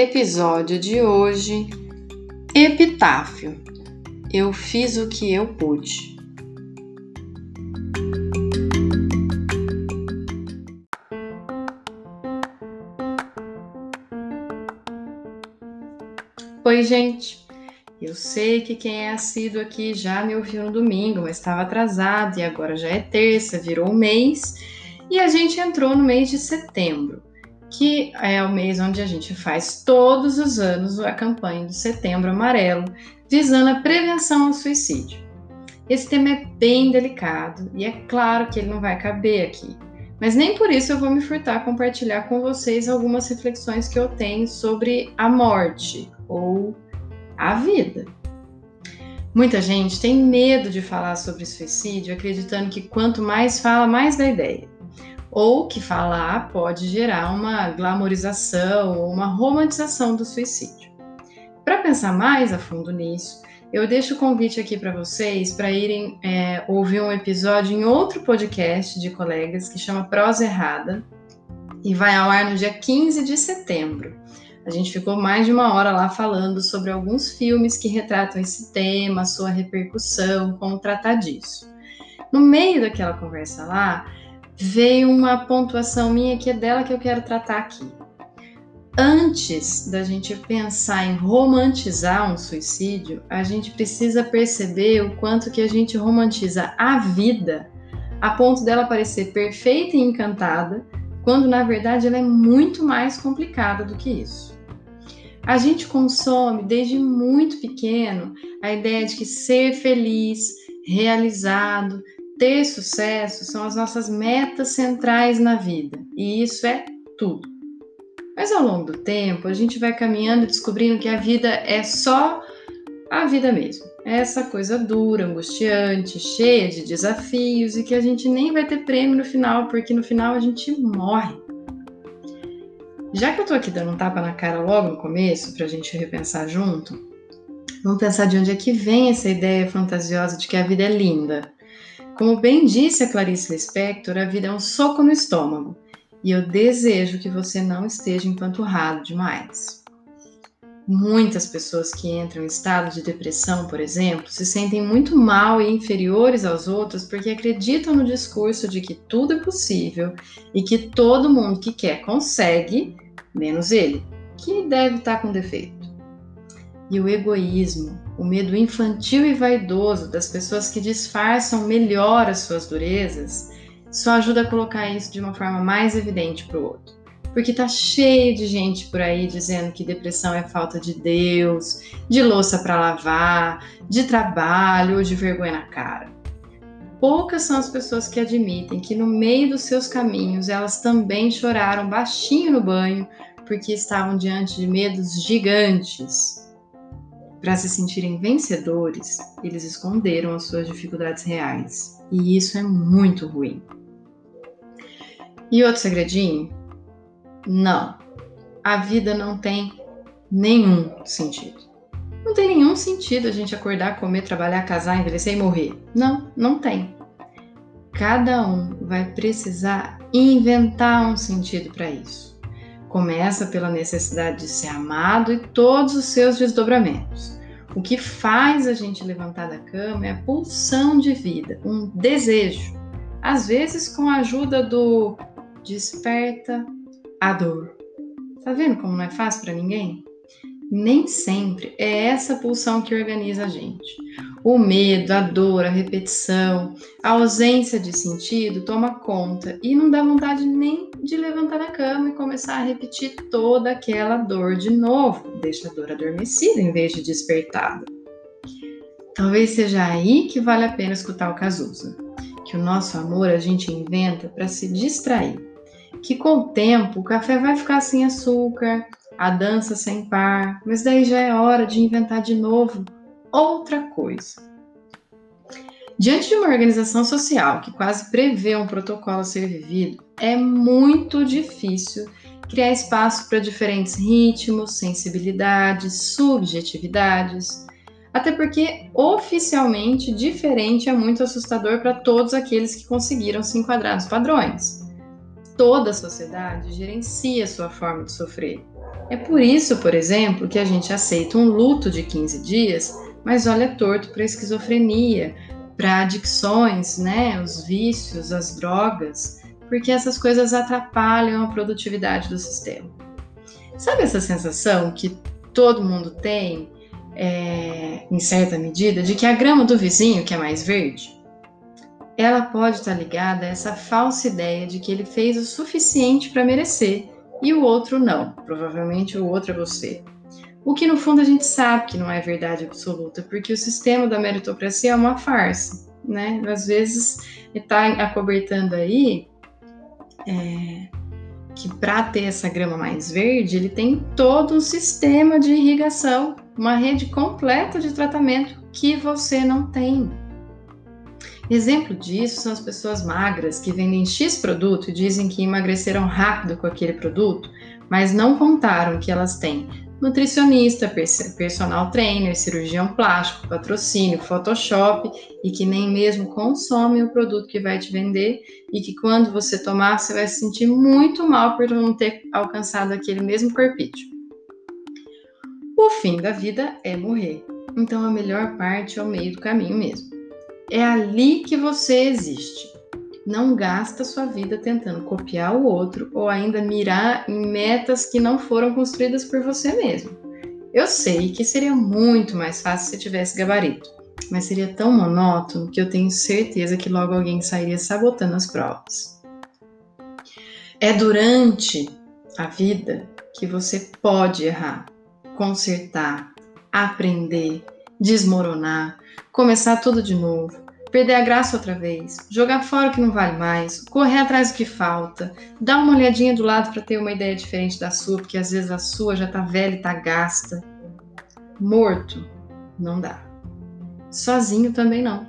Episódio de hoje: Epitáfio. Eu fiz o que eu pude. Oi, gente. Eu sei que quem é assíduo aqui já me ouviu no domingo, mas estava atrasado e agora já é terça, virou mês e a gente entrou no mês de setembro que é o mês onde a gente faz todos os anos a campanha do Setembro Amarelo, visando a prevenção ao suicídio. Esse tema é bem delicado e é claro que ele não vai caber aqui, mas nem por isso eu vou me furtar a compartilhar com vocês algumas reflexões que eu tenho sobre a morte ou a vida. Muita gente tem medo de falar sobre suicídio, acreditando que quanto mais fala, mais dá ideia ou que falar pode gerar uma glamorização ou uma romantização do suicídio. Para pensar mais a fundo nisso, eu deixo o convite aqui para vocês para irem é, ouvir um episódio em outro podcast de colegas que chama Prosa Errada e vai ao ar no dia 15 de setembro. A gente ficou mais de uma hora lá falando sobre alguns filmes que retratam esse tema, sua repercussão, como tratar disso. No meio daquela conversa lá, veio uma pontuação minha que é dela que eu quero tratar aqui. Antes da gente pensar em romantizar um suicídio, a gente precisa perceber o quanto que a gente romantiza a vida a ponto dela parecer perfeita e encantada, quando na verdade ela é muito mais complicada do que isso. A gente consome desde muito pequeno a ideia de que ser feliz, realizado, ter sucesso são as nossas metas centrais na vida, e isso é tudo. Mas ao longo do tempo, a gente vai caminhando e descobrindo que a vida é só a vida mesmo. É essa coisa dura, angustiante, cheia de desafios e que a gente nem vai ter prêmio no final, porque no final a gente morre. Já que eu tô aqui dando um tapa na cara logo no começo, pra gente repensar junto, vamos pensar de onde é que vem essa ideia fantasiosa de que a vida é linda. Como bem disse a Clarice Lispector, a vida é um soco no estômago e eu desejo que você não esteja empanturrado demais. Muitas pessoas que entram em estado de depressão, por exemplo, se sentem muito mal e inferiores aos outros porque acreditam no discurso de que tudo é possível e que todo mundo que quer consegue, menos ele, que deve estar com defeito. E o egoísmo, o medo infantil e vaidoso das pessoas que disfarçam melhor as suas durezas, só ajuda a colocar isso de uma forma mais evidente para o outro. Porque tá cheio de gente por aí dizendo que depressão é falta de Deus, de louça para lavar, de trabalho ou de vergonha na cara. Poucas são as pessoas que admitem que no meio dos seus caminhos elas também choraram baixinho no banho porque estavam diante de medos gigantes para se sentirem vencedores, eles esconderam as suas dificuldades reais. E isso é muito ruim. E outro segredinho? Não. A vida não tem nenhum sentido. Não tem nenhum sentido a gente acordar, comer, trabalhar, casar, envelhecer e morrer. Não, não tem. Cada um vai precisar inventar um sentido para isso. Começa pela necessidade de ser amado e todos os seus desdobramentos. O que faz a gente levantar da cama é a pulsão de vida, um desejo. Às vezes com a ajuda do desperta a dor. Tá vendo como não é fácil para ninguém? Nem sempre é essa pulsão que organiza a gente. O medo, a dor, a repetição, a ausência de sentido toma conta e não dá vontade nem de levantar da cama e começar a repetir toda aquela dor de novo. Deixa a dor adormecida em vez de despertada. Talvez seja aí que vale a pena escutar o Cazuza, que o nosso amor a gente inventa para se distrair. que com o tempo o café vai ficar sem açúcar, a dança sem par, mas daí já é hora de inventar de novo outra coisa. Diante de uma organização social que quase prevê um protocolo a ser vivido, é muito difícil criar espaço para diferentes ritmos, sensibilidades, subjetividades. Até porque oficialmente diferente é muito assustador para todos aqueles que conseguiram se enquadrar nos padrões. Toda a sociedade gerencia sua forma de sofrer. É por isso, por exemplo, que a gente aceita um luto de 15 dias, mas olha torto para a esquizofrenia, para adicções, né, os vícios, as drogas, porque essas coisas atrapalham a produtividade do sistema. Sabe essa sensação que todo mundo tem, é, em certa medida, de que a grama do vizinho que é mais verde? Ela pode estar ligada a essa falsa ideia de que ele fez o suficiente para merecer e o outro não. Provavelmente o outro é você. O que no fundo a gente sabe que não é verdade absoluta, porque o sistema da meritocracia é uma farsa, né? Às vezes está acobertando aí é, que para ter essa grama mais verde, ele tem todo um sistema de irrigação, uma rede completa de tratamento que você não tem. Exemplo disso são as pessoas magras que vendem X produto e dizem que emagreceram rápido com aquele produto, mas não contaram que elas têm nutricionista, personal trainer, cirurgião plástico, patrocínio, Photoshop e que nem mesmo consomem o produto que vai te vender e que quando você tomar você vai se sentir muito mal por não ter alcançado aquele mesmo corpício. O fim da vida é morrer, então a melhor parte é o meio do caminho mesmo. É ali que você existe. Não gasta sua vida tentando copiar o outro ou ainda mirar em metas que não foram construídas por você mesmo. Eu sei que seria muito mais fácil se tivesse gabarito, mas seria tão monótono que eu tenho certeza que logo alguém sairia sabotando as provas. É durante a vida que você pode errar, consertar, aprender, desmoronar, começar tudo de novo, perder a graça outra vez, jogar fora o que não vale mais, correr atrás do que falta, dar uma olhadinha do lado para ter uma ideia diferente da sua, porque às vezes a sua já tá velha e tá gasta. Morto, não dá. Sozinho também não.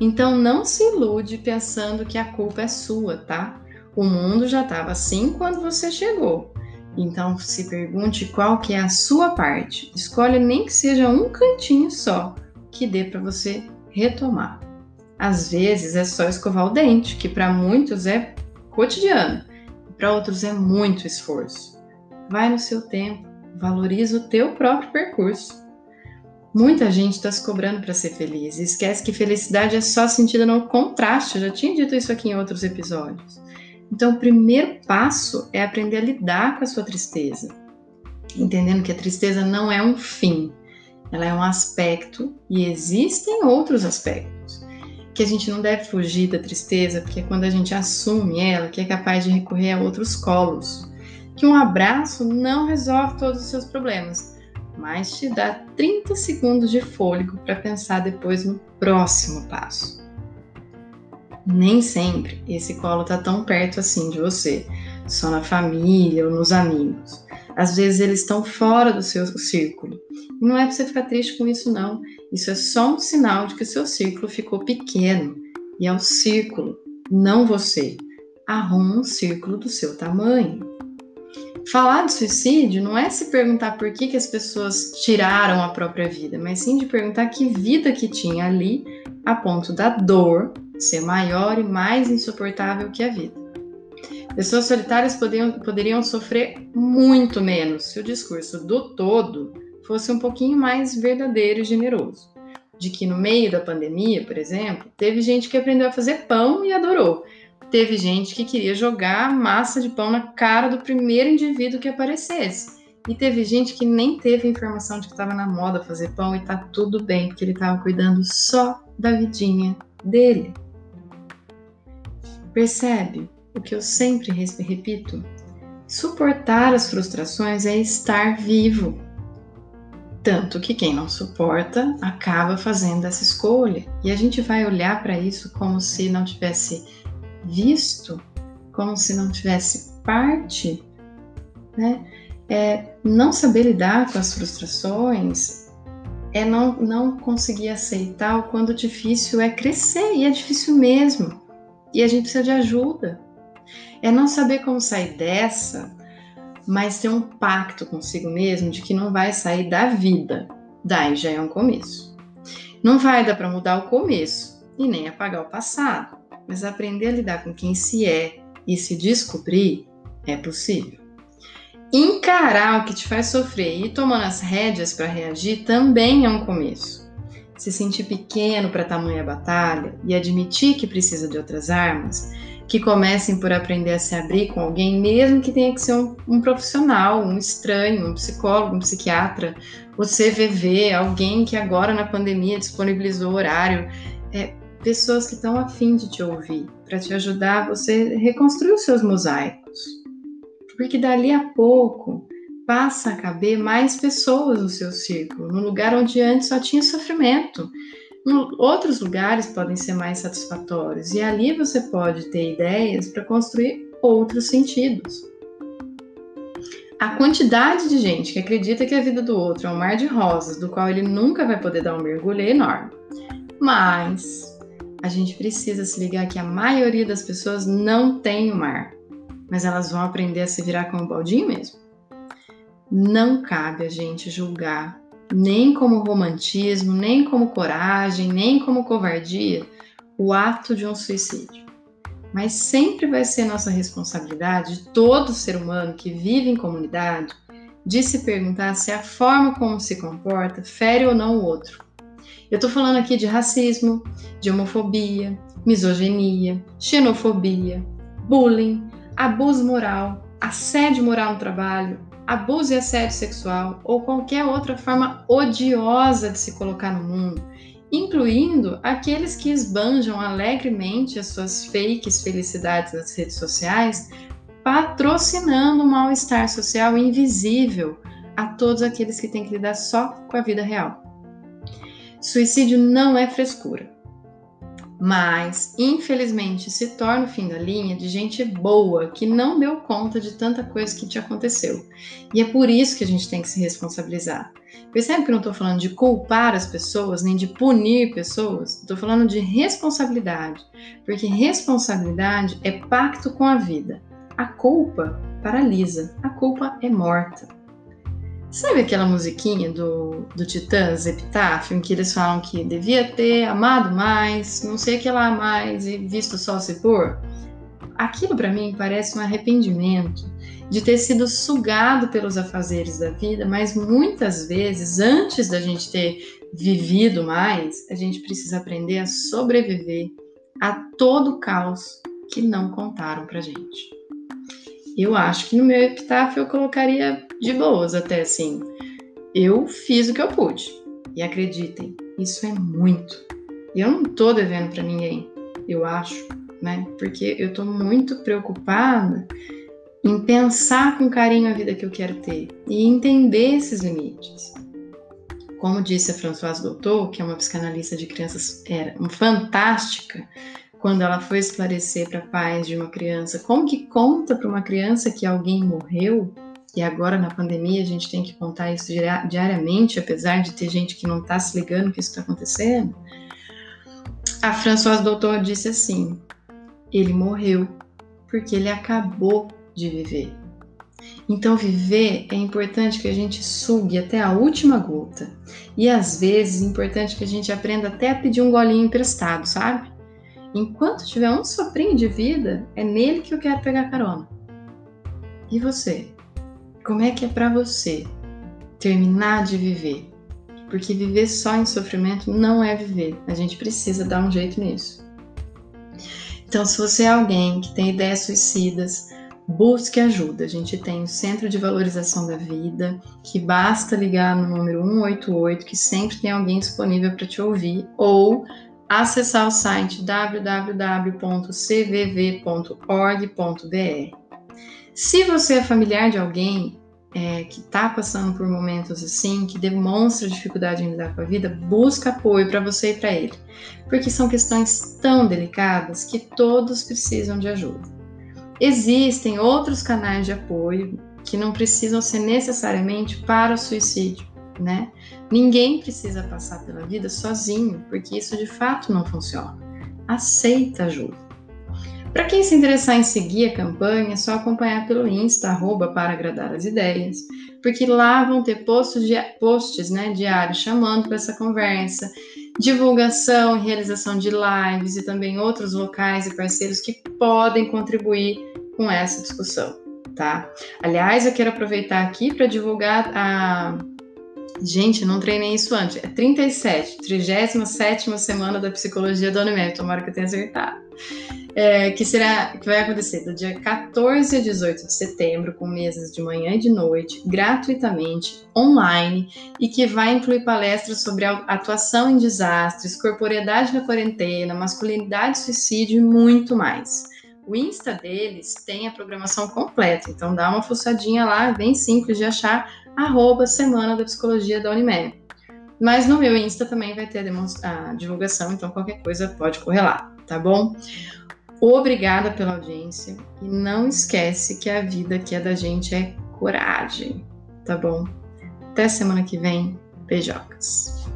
Então não se ilude pensando que a culpa é sua, tá? O mundo já estava assim quando você chegou. Então se pergunte qual que é a sua parte. Escolhe nem que seja um cantinho só que dê para você retomar. Às vezes é só escovar o dente, que para muitos é cotidiano, para outros é muito esforço. Vai no seu tempo, valoriza o teu próprio percurso. Muita gente está se cobrando para ser feliz e esquece que felicidade é só sentida no contraste. Eu já tinha dito isso aqui em outros episódios. Então, o primeiro passo é aprender a lidar com a sua tristeza, entendendo que a tristeza não é um fim, ela é um aspecto e existem outros aspectos que a gente não deve fugir da tristeza, porque é quando a gente assume ela, que é capaz de recorrer a outros colos. Que um abraço não resolve todos os seus problemas, mas te dá 30 segundos de fôlego para pensar depois no próximo passo. Nem sempre esse colo está tão perto assim de você, só na família ou nos amigos. Às vezes eles estão fora do seu círculo. Não é para você ficar triste com isso, não. Isso é só um sinal de que o seu círculo ficou pequeno. E é o círculo, não você. Arruma um círculo do seu tamanho. Falar de suicídio não é se perguntar por que, que as pessoas tiraram a própria vida, mas sim de perguntar que vida que tinha ali a ponto da dor ser maior e mais insuportável que a vida. Pessoas solitárias poderiam, poderiam sofrer muito menos se o discurso do todo fosse um pouquinho mais verdadeiro e generoso. De que no meio da pandemia, por exemplo, teve gente que aprendeu a fazer pão e adorou. Teve gente que queria jogar massa de pão na cara do primeiro indivíduo que aparecesse. E teve gente que nem teve informação de que estava na moda fazer pão e tá tudo bem, porque ele estava cuidando só da vidinha dele. Percebe? O que eu sempre repito: suportar as frustrações é estar vivo. Tanto que quem não suporta acaba fazendo essa escolha. E a gente vai olhar para isso como se não tivesse visto, como se não tivesse parte. Né? É, não saber lidar com as frustrações é não, não conseguir aceitar o quanto difícil é crescer, e é difícil mesmo. E a gente precisa de ajuda. É não saber como sair dessa, mas ter um pacto consigo mesmo de que não vai sair da vida. Daí já é um começo. Não vai dar para mudar o começo e nem apagar o passado, mas aprender a lidar com quem se é e se descobrir é possível. Encarar o que te faz sofrer e tomando as rédeas para reagir também é um começo. Se sentir pequeno para tamanha batalha e admitir que precisa de outras armas, que comecem por aprender a se abrir com alguém, mesmo que tenha que ser um, um profissional, um estranho, um psicólogo, um psiquiatra, o CVV, alguém que agora na pandemia disponibilizou horário, é, pessoas que estão afim de te ouvir, para te ajudar você reconstruir os seus mosaicos porque dali a pouco passa a caber mais pessoas no seu círculo, no lugar onde antes só tinha sofrimento. Outros lugares podem ser mais satisfatórios e ali você pode ter ideias para construir outros sentidos. A quantidade de gente que acredita que a vida do outro é um mar de rosas, do qual ele nunca vai poder dar um mergulho, é enorme. Mas a gente precisa se ligar que a maioria das pessoas não tem o mar mas elas vão aprender a se virar com o baldinho mesmo. Não cabe a gente julgar, nem como romantismo, nem como coragem, nem como covardia, o ato de um suicídio. Mas sempre vai ser nossa responsabilidade, de todo ser humano que vive em comunidade, de se perguntar se a forma como se comporta fere ou não o outro. Eu estou falando aqui de racismo, de homofobia, misoginia, xenofobia, bullying, abuso moral, assédio moral no trabalho, abuso e assédio sexual ou qualquer outra forma odiosa de se colocar no mundo, incluindo aqueles que esbanjam alegremente as suas fakes felicidades nas redes sociais, patrocinando o um mal-estar social invisível a todos aqueles que têm que lidar só com a vida real. Suicídio não é frescura mas infelizmente se torna o fim da linha de gente boa que não deu conta de tanta coisa que te aconteceu. E é por isso que a gente tem que se responsabilizar. Percebe que eu não estou falando de culpar as pessoas, nem de punir pessoas, estou falando de responsabilidade, porque responsabilidade é pacto com a vida. A culpa paralisa, a culpa é morta. Sabe aquela musiquinha do, do Titãs, Epitáfio, em que eles falam que devia ter amado mais, não sei o que lá mais e visto o sol se pôr? Aquilo para mim parece um arrependimento de ter sido sugado pelos afazeres da vida, mas muitas vezes, antes da gente ter vivido mais, a gente precisa aprender a sobreviver a todo o caos que não contaram pra gente. Eu acho que no meu epitáfio eu colocaria de boas até assim. Eu fiz o que eu pude. E acreditem, isso é muito. Eu não tô devendo para ninguém, eu acho, né? Porque eu tô muito preocupada em pensar com carinho a vida que eu quero ter e entender esses limites. Como disse a Françoise Doutor, que é uma psicanalista de crianças era fantástica, quando ela foi esclarecer para pais de uma criança como que conta para uma criança que alguém morreu, e agora na pandemia a gente tem que contar isso diariamente, apesar de ter gente que não está se ligando que isso está acontecendo. A Françoise Doutor disse assim: ele morreu porque ele acabou de viver. Então, viver é importante que a gente sugue até a última gota. E às vezes é importante que a gente aprenda até a pedir um golinho emprestado, sabe? Enquanto tiver um soprinho de vida, é nele que eu quero pegar carona. E você? Como é que é para você terminar de viver? Porque viver só em sofrimento não é viver. A gente precisa dar um jeito nisso. Então, se você é alguém que tem ideias suicidas, busque ajuda. A gente tem o Centro de Valorização da Vida, que basta ligar no número 188, que sempre tem alguém disponível para te ouvir, ou acessar o site www.cvv.org.br. Se você é familiar de alguém é, que está passando por momentos assim, que demonstra dificuldade em lidar com a vida, busca apoio para você e para ele, porque são questões tão delicadas que todos precisam de ajuda. Existem outros canais de apoio que não precisam ser necessariamente para o suicídio, né? Ninguém precisa passar pela vida sozinho, porque isso de fato não funciona. Aceita ajuda. Para quem se interessar em seguir a campanha, é só acompanhar pelo Insta, arroba, para agradar as ideias, porque lá vão ter posts, di posts né, diários chamando para essa conversa, divulgação e realização de lives e também outros locais e parceiros que podem contribuir com essa discussão, tá? Aliás, eu quero aproveitar aqui para divulgar a. Gente, não treinei isso antes. É 37, 37 semana da psicologia da Unimed. Tomara que eu tenha acertado é, que será que vai acontecer do dia 14 a 18 de setembro, com mesas de manhã e de noite, gratuitamente, online, e que vai incluir palestras sobre atuação em desastres, corporeidade na quarentena, masculinidade, suicídio e muito mais. O Insta deles tem a programação completa, então dá uma fuçadinha lá, bem simples de achar, arroba Semana da Psicologia da Unimed. Mas no meu Insta também vai ter a, a divulgação, então qualquer coisa pode correr lá, tá bom? Obrigada pela audiência e não esquece que a vida que é da gente é coragem, tá bom? Até semana que vem. Beijocas.